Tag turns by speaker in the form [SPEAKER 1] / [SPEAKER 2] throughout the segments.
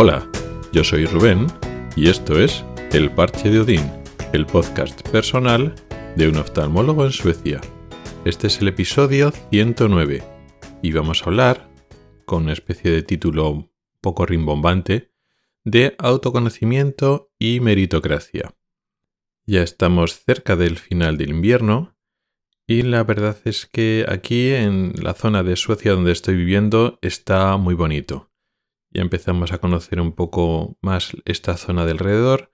[SPEAKER 1] Hola, yo soy Rubén y esto es El Parche de Odín, el podcast personal de un oftalmólogo en Suecia. Este es el episodio 109 y vamos a hablar, con una especie de título poco rimbombante, de autoconocimiento y meritocracia. Ya estamos cerca del final del invierno y la verdad es que aquí en la zona de Suecia donde estoy viviendo está muy bonito ya empezamos a conocer un poco más esta zona de alrededor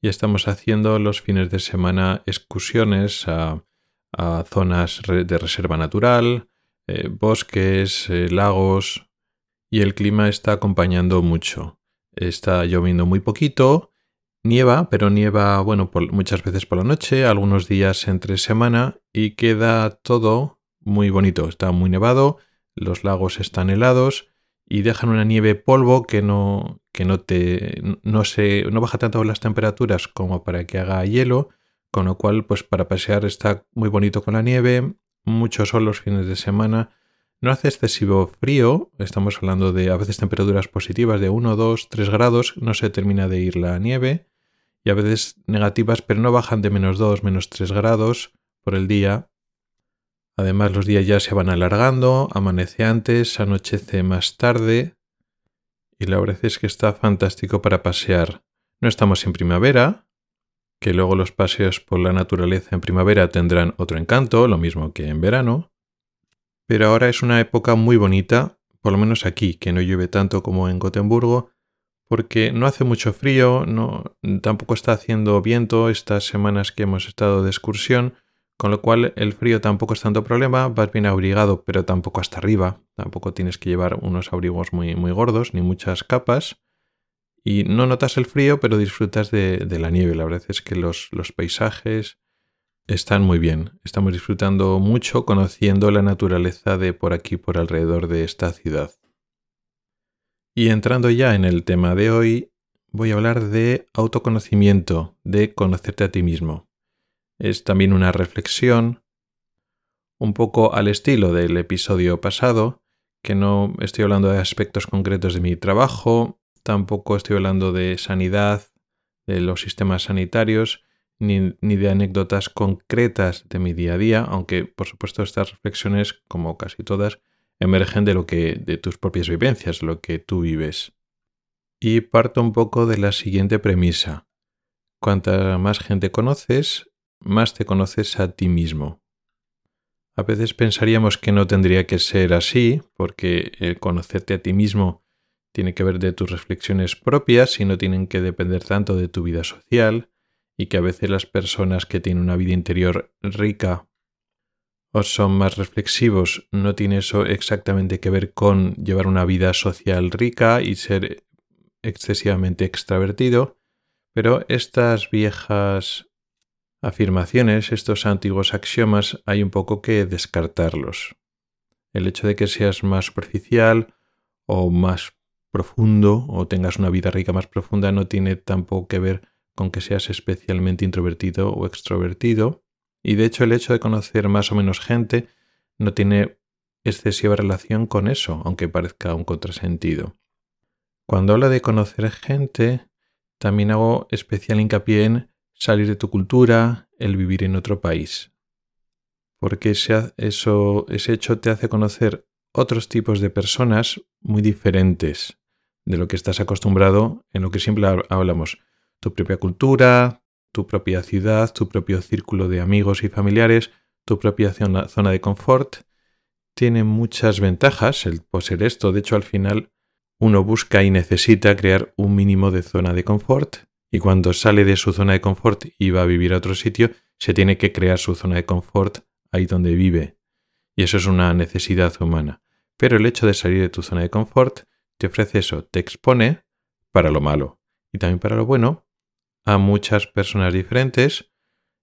[SPEAKER 1] y estamos haciendo los fines de semana excursiones a, zonas de reserva natural, eh, bosques, eh, lagos y el clima está acompañando mucho. Está lloviendo muy poquito, nieva, pero nieva, bueno, muchas veces por la noche, algunos días entre semana y queda todo muy bonito. Está muy nevado, los lagos están helados y dejan una nieve polvo que no, que no te no se no baja tanto las temperaturas como para que haga hielo, con lo cual pues para pasear está muy bonito con la nieve, mucho sol los fines de semana, no hace excesivo frío, estamos hablando de a veces temperaturas positivas de 1, 2, 3 grados, no se termina de ir la nieve, y a veces negativas, pero no bajan de menos 2, menos 3 grados por el día, Además los días ya se van alargando, amanece antes, anochece más tarde y la verdad es que está fantástico para pasear. No estamos en primavera, que luego los paseos por la naturaleza en primavera tendrán otro encanto, lo mismo que en verano, pero ahora es una época muy bonita, por lo menos aquí, que no llueve tanto como en Gotemburgo, porque no hace mucho frío, no, tampoco está haciendo viento estas semanas que hemos estado de excursión, con lo cual el frío tampoco es tanto problema, vas bien abrigado, pero tampoco hasta arriba. Tampoco tienes que llevar unos abrigos muy, muy gordos ni muchas capas. Y no notas el frío, pero disfrutas de, la nieve. La verdad es que los, los paisajes están muy bien. Estamos disfrutando mucho conociendo la naturaleza de por aquí, por alrededor de esta ciudad. Y entrando ya en el tema de hoy, voy a hablar de autoconocimiento, de conocerte a ti mismo. Es también una reflexión un poco al estilo del episodio pasado, que no estoy hablando de aspectos concretos de mi trabajo, tampoco estoy hablando de sanidad, de los sistemas sanitarios, ni, de anécdotas concretas de mi día a día, aunque por supuesto estas reflexiones, como casi todas, emergen de lo que de tus propias vivencias, lo que tú vives. Y parto un poco de la siguiente premisa. Cuanta más gente conoces, más te conoces a ti mismo. A veces pensaríamos que no tendría que ser así, porque el conocerte a ti mismo tiene que ver de tus reflexiones propias y no tienen que depender tanto de tu vida social, y que a veces las personas que tienen una vida interior rica o son más reflexivos no tiene eso exactamente que ver con llevar una vida social rica y ser excesivamente extravertido, pero estas viejas afirmaciones, estos antiguos axiomas, hay un poco que descartarlos. El hecho de que seas más superficial o más profundo o tengas una vida rica más profunda no tiene tampoco que ver con que seas especialmente introvertido o extrovertido. Y de hecho el hecho de conocer más o menos gente no tiene excesiva relación con eso, aunque parezca un contrasentido. Cuando hablo de conocer gente, también hago especial hincapié en salir de tu cultura, el vivir en otro país. Porque ese, eso, ese hecho te hace conocer otros tipos de personas muy diferentes de lo que estás acostumbrado en lo que siempre hablamos. Tu propia cultura, tu propia ciudad, tu propio círculo de amigos y familiares, tu propia zona, de confort. Tiene muchas ventajas el poseer esto. De hecho, al final uno busca y necesita crear un mínimo de zona de confort y cuando sale de su zona de confort y va a vivir a otro sitio, se tiene que crear su zona de confort ahí donde vive. Y eso es una necesidad humana. Pero el hecho de salir de tu zona de confort te ofrece eso, te expone para lo malo y también para lo bueno a muchas personas diferentes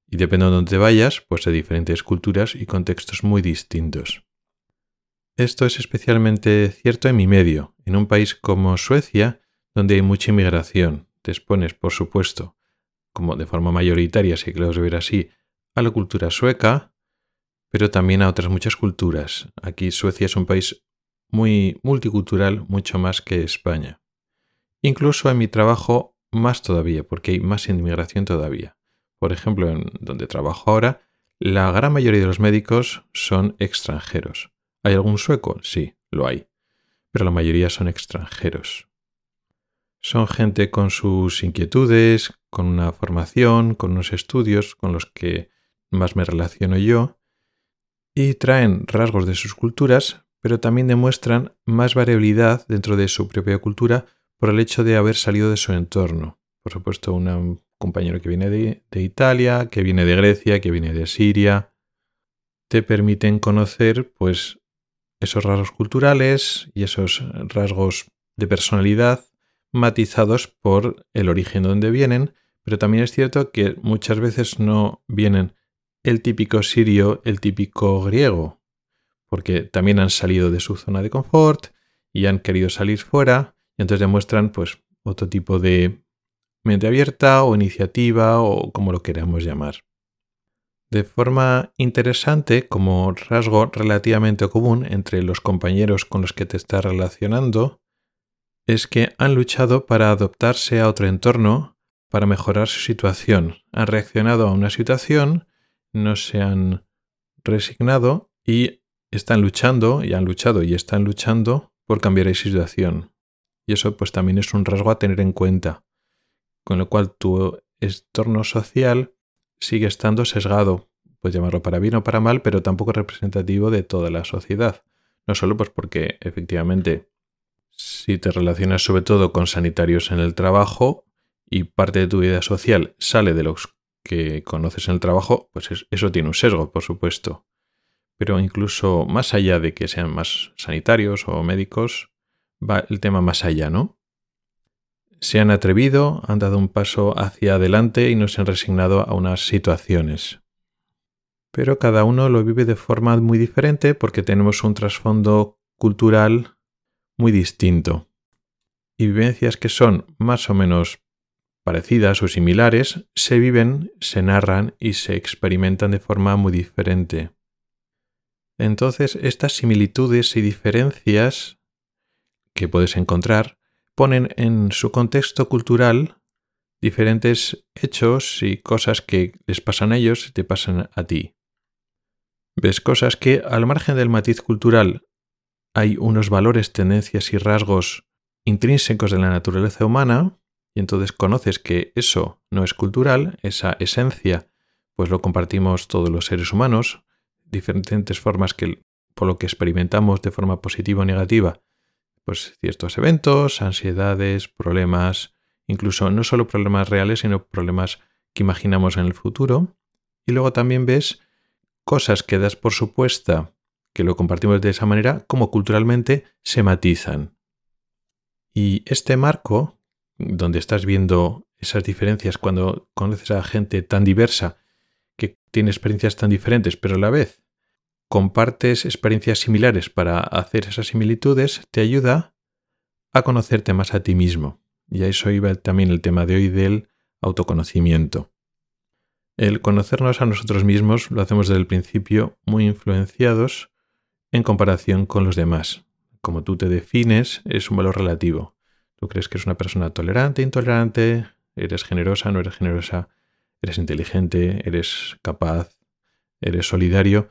[SPEAKER 1] y dependiendo de dónde vayas, pues de diferentes culturas y contextos muy distintos. Esto es especialmente cierto en mi medio, en un país como Suecia, donde hay mucha inmigración, te expones, por supuesto, como de forma mayoritaria, si queremos ver así, a la cultura sueca, pero también a otras muchas culturas. Aquí Suecia es un país muy multicultural, mucho más que España. Incluso en mi trabajo más todavía, porque hay más inmigración todavía. Por ejemplo, en donde trabajo ahora, la gran mayoría de los médicos son extranjeros. ¿Hay algún sueco? Sí, lo hay. Pero la mayoría son extranjeros. Son gente con sus inquietudes, con una formación, con unos estudios con los que más me relaciono yo, y traen rasgos de sus culturas, pero también demuestran más variabilidad dentro de su propia cultura por el hecho de haber salido de su entorno. Por supuesto, un compañero que viene de, de Italia, que viene de Grecia, que viene de Siria, te permiten conocer pues esos rasgos culturales y esos rasgos de personalidad matizados por el origen de donde vienen, pero también es cierto que muchas veces no vienen el típico sirio, el típico griego, porque también han salido de su zona de confort y han querido salir fuera, y entonces demuestran pues otro tipo de mente abierta o iniciativa o como lo queramos llamar. De forma interesante, como rasgo relativamente común entre los compañeros con los que te estás relacionando, es que han luchado para adaptarse a otro entorno, para mejorar su situación. Han reaccionado a una situación, no se han resignado y están luchando, y han luchado y están luchando por cambiar esa situación. Y eso pues también es un rasgo a tener en cuenta. Con lo cual tu entorno social sigue estando sesgado, puedes llamarlo para bien o para mal, pero tampoco representativo de toda la sociedad. No solo pues porque efectivamente si te relacionas sobre todo con sanitarios en el trabajo y parte de tu vida social sale de los que conoces en el trabajo, pues eso tiene un sesgo, por supuesto. Pero incluso más allá de que sean más sanitarios o médicos, va el tema más allá, ¿no? Se han atrevido, han dado un paso hacia adelante y no se han resignado a unas situaciones. Pero cada uno lo vive de forma muy diferente porque tenemos un trasfondo cultural muy distinto. Y vivencias que son más o menos parecidas o similares se viven, se narran y se experimentan de forma muy diferente. Entonces, estas similitudes y diferencias que puedes encontrar ponen en su contexto cultural diferentes hechos y cosas que les pasan a ellos y te pasan a ti. Ves cosas que, al margen del matiz cultural, hay unos valores, tendencias y rasgos intrínsecos de la naturaleza humana, y entonces conoces que eso no es cultural, esa esencia, pues lo compartimos todos los seres humanos, diferentes formas que por lo que experimentamos de forma positiva o negativa, pues ciertos eventos, ansiedades, problemas, incluso no solo problemas reales, sino problemas que imaginamos en el futuro. Y luego también ves cosas que das por supuesta que lo compartimos de esa manera, como culturalmente se matizan. Y este marco, donde estás viendo esas diferencias cuando conoces a gente tan diversa, que tiene experiencias tan diferentes, pero a la vez compartes experiencias similares para hacer esas similitudes, te ayuda a conocerte más a ti mismo. Y a eso iba también el tema de hoy del autoconocimiento. El conocernos a nosotros mismos lo hacemos desde el principio muy influenciados en comparación con los demás. Como tú te defines, es un valor relativo. Tú crees que eres una persona tolerante, intolerante, eres generosa, no eres generosa, eres inteligente, eres capaz, eres solidario.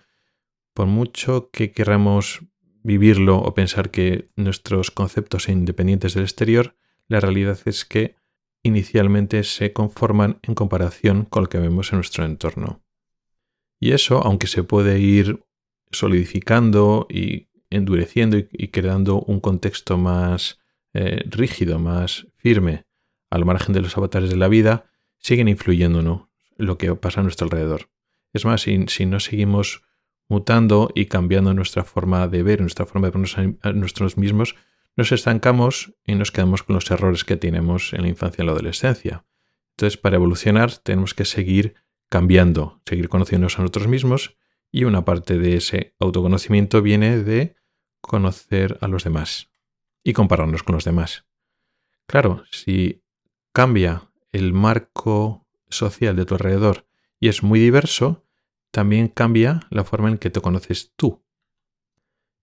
[SPEAKER 1] Por mucho que queramos vivirlo o pensar que nuestros conceptos son independientes del exterior, la realidad es que inicialmente se conforman en comparación con lo que vemos en nuestro entorno. Y eso, aunque se puede ir solidificando y endureciendo y, creando un contexto más eh, rígido, más firme, al margen de los avatares de la vida, siguen influyendo ¿no? lo que pasa a nuestro alrededor. Es más, si, no seguimos mutando y cambiando nuestra forma de ver, nuestra forma de vernos a nosotros mismos, nos estancamos y nos quedamos con los errores que tenemos en la infancia y la adolescencia. Entonces, para evolucionar tenemos que seguir cambiando, seguir conociéndonos a nosotros mismos y una parte de ese autoconocimiento viene de conocer a los demás y compararnos con los demás. Claro, si cambia el marco social de tu alrededor y es muy diverso, también cambia la forma en que te conoces tú.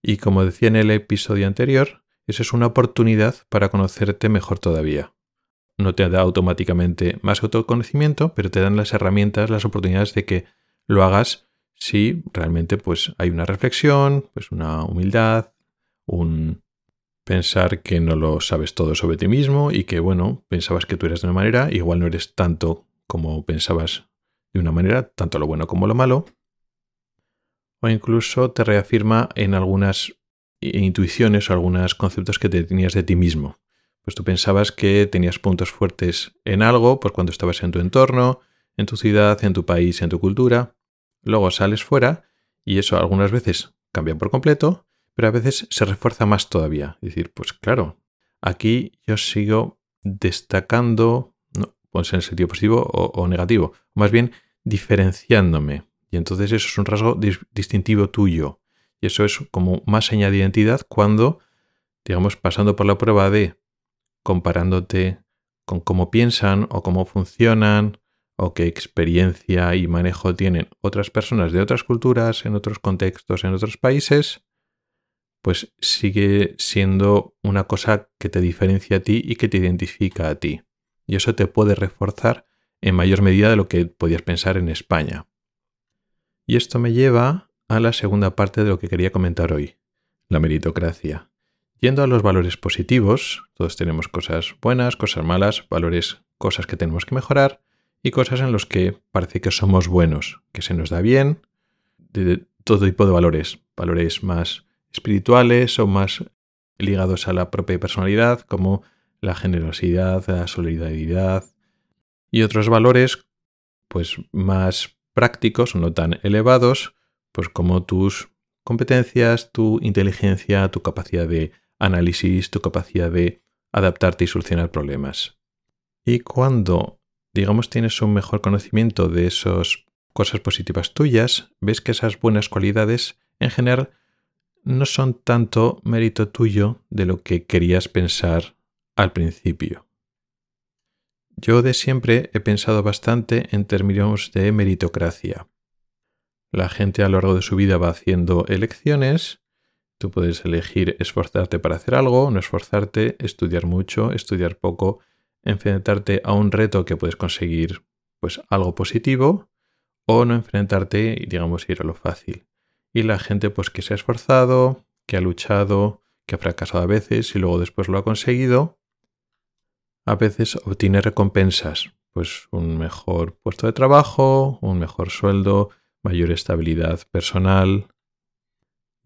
[SPEAKER 1] Y como decía en el episodio anterior, Eso es una oportunidad para conocerte mejor todavía. No te da automáticamente más autoconocimiento, pero te dan las herramientas, las oportunidades de que lo hagas si realmente pues hay una reflexión, pues una humildad, un pensar que no lo sabes todo sobre ti mismo y que bueno, pensabas que tú eres de una manera, igual no eres tanto como pensabas de una manera, tanto lo bueno como lo malo. O incluso te reafirma en algunas intuiciones o algunos conceptos que te tenías de ti mismo. Pues tú pensabas que tenías puntos fuertes en algo, pues cuando estabas en tu entorno, en tu ciudad, en tu país, en tu cultura. Luego sales fuera y eso algunas veces cambia por completo, pero a veces se refuerza más todavía. Es decir, pues claro, aquí yo sigo destacando, no, pues en sentido positivo o, negativo, más bien diferenciándome. Y entonces eso es un rasgo distintivo tuyo. Y eso es como más señal de identidad cuando, digamos, pasando por la prueba de comparándote con cómo piensan o cómo funcionan o qué experiencia y manejo tienen otras personas de otras culturas, en otros contextos, en otros países, pues sigue siendo una cosa que te diferencia a ti y que te identifica a ti. Y eso te puede reforzar en mayor medida de lo que podías pensar en España. Y esto me lleva a la segunda parte de lo que quería comentar hoy, la meritocracia. Yendo a los valores positivos, todos tenemos cosas buenas, cosas malas, valores, cosas que tenemos que mejorar, y cosas en las que parece que somos buenos, que se nos da bien, de todo tipo de valores, valores más espirituales o más ligados a la propia personalidad, como la generosidad, la solidaridad, y otros valores pues más prácticos no tan elevados, pues como tus competencias, tu inteligencia, tu capacidad de análisis, tu capacidad de adaptarte y solucionar problemas. Y cuando digamos, tienes un mejor conocimiento de esas cosas positivas tuyas, ves que esas buenas cualidades en general no son tanto mérito tuyo de lo que querías pensar al principio. Yo de siempre he pensado bastante en términos de meritocracia. La gente a lo largo de su vida va haciendo elecciones, tú puedes elegir esforzarte para hacer algo, no esforzarte, estudiar mucho, estudiar poco, enfrentarte a un reto que puedes conseguir pues algo positivo o no enfrentarte y digamos ir a lo fácil. Y la gente pues que se ha esforzado, que ha luchado, que ha fracasado a veces y luego después lo ha conseguido, a veces obtiene recompensas, pues un mejor puesto de trabajo, un mejor sueldo, mayor estabilidad personal.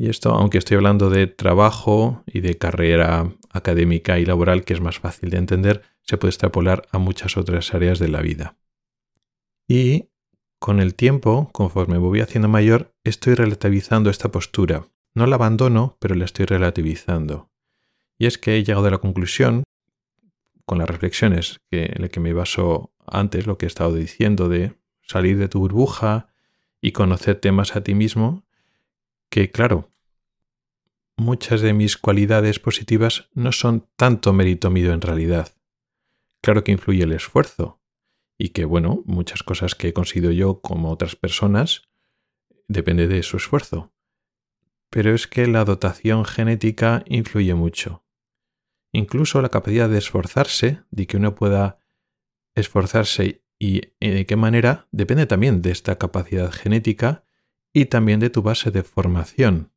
[SPEAKER 1] Y esto, aunque estoy hablando de trabajo y de carrera académica y laboral, que es más fácil de entender, se puede extrapolar a muchas otras áreas de la vida. Y con el tiempo, conforme me voy haciendo mayor, estoy relativizando esta postura. No la abandono, pero la estoy relativizando. Y es que he llegado a la conclusión, con las reflexiones que, en las que me baso antes, lo que he estado diciendo de salir de tu burbuja y conocerte más a ti mismo, que claro, muchas de mis cualidades positivas no son tanto mérito mío en realidad. Claro que influye el esfuerzo y que, bueno, muchas cosas que he conseguido yo como otras personas depende de su esfuerzo. Pero es que la dotación genética influye mucho. Incluso la capacidad de esforzarse, de que uno pueda esforzarse y de qué manera, depende también de esta capacidad genética y también de tu base de formación,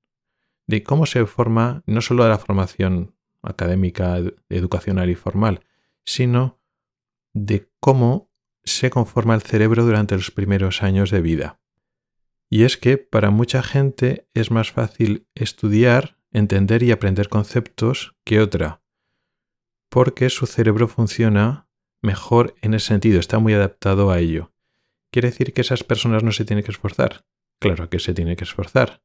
[SPEAKER 1] de cómo se forma no solo de la formación académica, educacional y formal, sino de cómo se conforma el cerebro durante los primeros años de vida. Y es que para mucha gente es más fácil estudiar, entender y aprender conceptos que otra, porque su cerebro funciona mejor en ese sentido, está muy adaptado a ello. ¿Quiere decir que esas personas no se tienen que esforzar? Claro que se tiene que esforzar.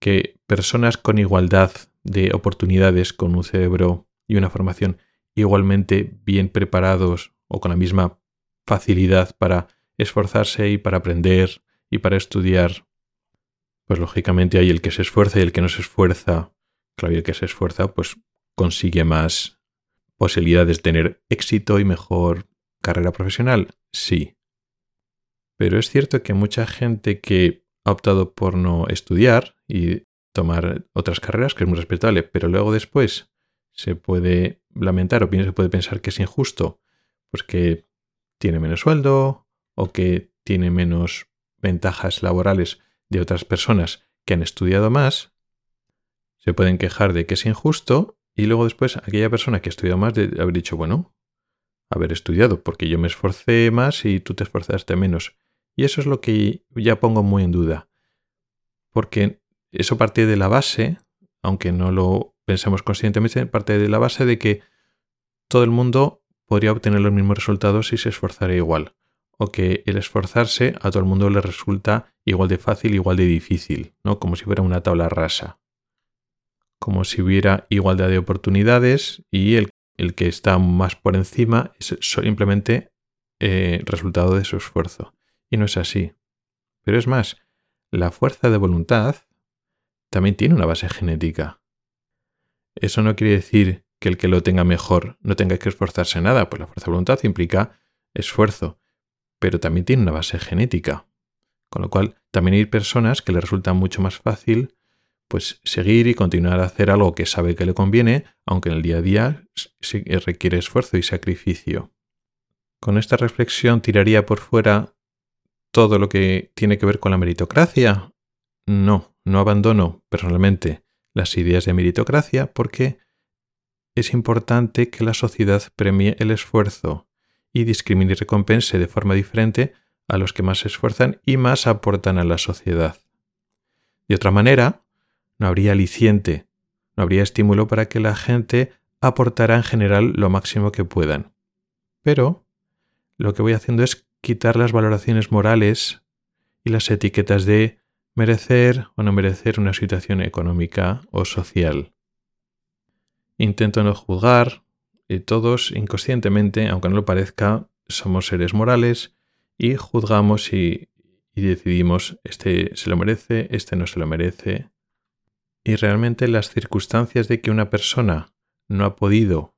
[SPEAKER 1] Que personas con igualdad de oportunidades, con un cerebro y una formación igualmente bien preparados o con la misma facilidad para esforzarse y para aprender y para estudiar, pues lógicamente hay el que se esfuerza y el que no se esfuerza. Claro, y el que se esfuerza pues consigue más posibilidades de tener éxito y mejor carrera profesional. Sí. Pero es cierto que mucha gente que ha optado por no estudiar y tomar otras carreras, que es muy respetable, pero luego después se puede lamentar o se puede pensar que es injusto, pues que tiene menos sueldo o que tiene menos ventajas laborales de otras personas que han estudiado más, se pueden quejar de que es injusto y luego después aquella persona que ha estudiado más de haber dicho, bueno, haber estudiado, porque yo me esforcé más y tú te esforzaste menos. Y eso es lo que ya pongo muy en duda. Porque eso parte de la base, aunque no lo pensemos conscientemente, parte de la base de que todo el mundo podría obtener los mismos resultados si se esforzara igual. O que el esforzarse a todo el mundo le resulta igual de fácil, igual de difícil, ¿no? Como si fuera una tabla rasa. Como si hubiera igualdad de oportunidades y el el que está más por encima es simplemente eh, resultado de su esfuerzo. Y no es así. Pero es más, la fuerza de voluntad también tiene una base genética. Eso no quiere decir que el que lo tenga mejor no tenga que esforzarse nada, pues la fuerza de voluntad implica esfuerzo, pero también tiene una base genética. Con lo cual, también hay personas que le resulta mucho más fácil pues seguir y continuar a hacer algo que sabe que le conviene, aunque en el día a día requiere esfuerzo y sacrificio. Con esta reflexión tiraría por fuera todo lo que tiene que ver con la meritocracia. No, no abandono personalmente las ideas de meritocracia porque es importante que la sociedad premie el esfuerzo y discrimine y recompense de forma diferente a los que más se esfuerzan y más aportan a la sociedad. De otra manera, no habría aliciente, no habría estímulo para que la gente aportara en general lo máximo que puedan. Pero lo que voy haciendo es quitar las valoraciones morales y las etiquetas de merecer o no merecer una situación económica o social. Intento no juzgar y todos inconscientemente, aunque no lo parezca, somos seres morales y juzgamos y, decidimos este se lo merece, este no se lo merece, y realmente las circunstancias de que una persona no ha podido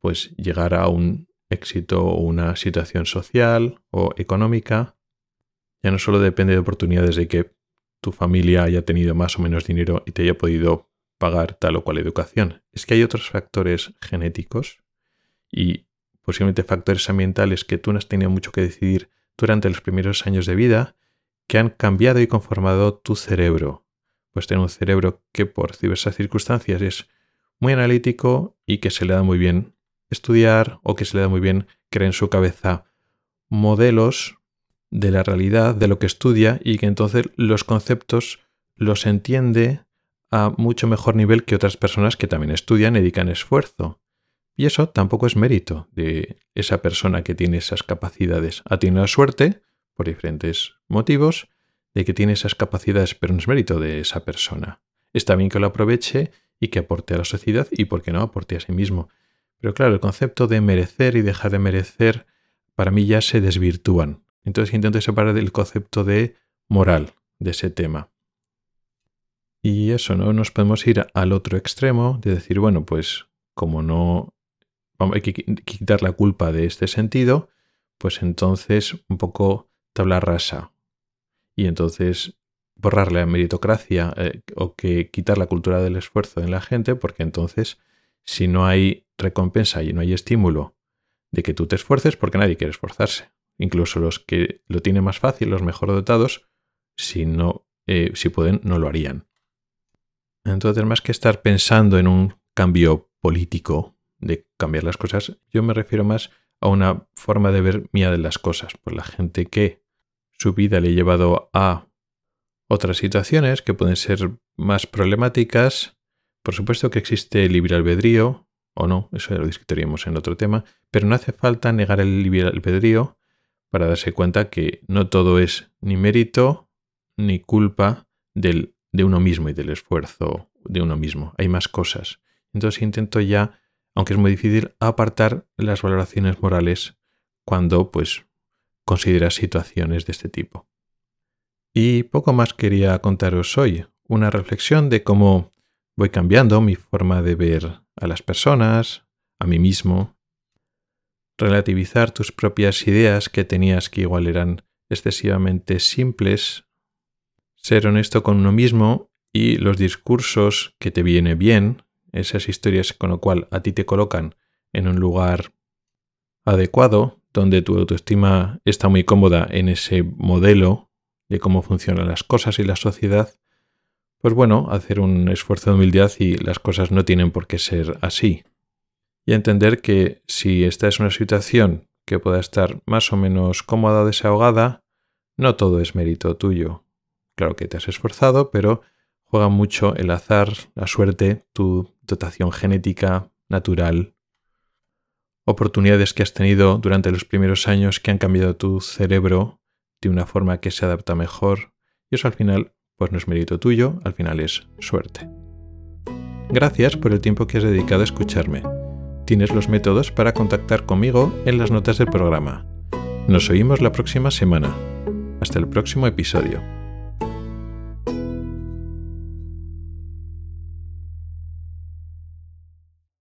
[SPEAKER 1] pues llegar a un éxito o una situación social o económica ya no solo depende de oportunidades de que tu familia haya tenido más o menos dinero y te haya podido pagar tal o cual educación, es que hay otros factores genéticos y posiblemente factores ambientales que tú no has tenido mucho que decidir durante los primeros años de vida que han cambiado y conformado tu cerebro. Pues tener un cerebro que por diversas circunstancias es muy analítico y que se le da muy bien estudiar o que se le da muy bien crear en su cabeza modelos de la realidad, de lo que estudia y que entonces los conceptos los entiende a mucho mejor nivel que otras personas que también estudian y dedican esfuerzo. Y eso tampoco es mérito de esa persona que tiene esas capacidades. Ha tenido la suerte, por diferentes motivos, de que tiene esas capacidades, pero no es mérito de esa persona. Está bien que lo aproveche y que aporte a la sociedad y, por qué no, aporte a sí mismo. Pero claro, el concepto de merecer y dejar de merecer para mí ya se desvirtúan. Entonces intento separar el concepto de moral de ese tema. Y eso, ¿no? Nos podemos ir al otro extremo de decir, bueno, pues como no hay que quitar la culpa de este sentido, pues entonces un poco tabla rasa, y entonces borrar la meritocracia eh, o que quitar la cultura del esfuerzo en la gente, porque entonces si no hay recompensa y no hay estímulo de que tú te esfuerces, porque nadie quiere esforzarse. Incluso los que lo tienen más fácil, los mejor dotados, si no, eh, si pueden, no lo harían. Entonces, más que estar pensando en un cambio político de cambiar las cosas, yo me refiero más a una forma de ver mía de las cosas. Por la gente que su vida le ha llevado a otras situaciones que pueden ser más problemáticas. Por supuesto que existe el libre albedrío, o no, eso ya lo discutiríamos en otro tema, pero no hace falta negar el libre albedrío para darse cuenta que no todo es ni mérito ni culpa del, de uno mismo y del esfuerzo de uno mismo. Hay más cosas. Entonces intento ya, aunque es muy difícil, apartar las valoraciones morales cuando pues considera situaciones de este tipo. Y poco más quería contaros hoy, una reflexión de cómo voy cambiando mi forma de ver a las personas, a mí mismo, relativizar tus propias ideas que tenías que igual eran excesivamente simples, ser honesto con uno mismo y los discursos que te viene bien, esas historias con lo cual a ti te colocan en un lugar adecuado, donde tu autoestima está muy cómoda en ese modelo de cómo funcionan las cosas y la sociedad, pues bueno, hacer un esfuerzo de humildad y las cosas no tienen por qué ser así. Y entender que si esta es una situación que pueda estar más o menos cómoda o desahogada, no todo es mérito tuyo. Claro que te has esforzado, pero juega mucho el azar, la suerte, tu dotación genética, natural, oportunidades que has tenido durante los primeros años que han cambiado tu cerebro de una forma que se adapta mejor. Y eso al final, pues no es mérito tuyo, al final es suerte. Gracias por el tiempo que has dedicado a escucharme. Tienes los métodos para contactar conmigo en las notas del programa. Nos oímos la próxima semana. Hasta el próximo episodio.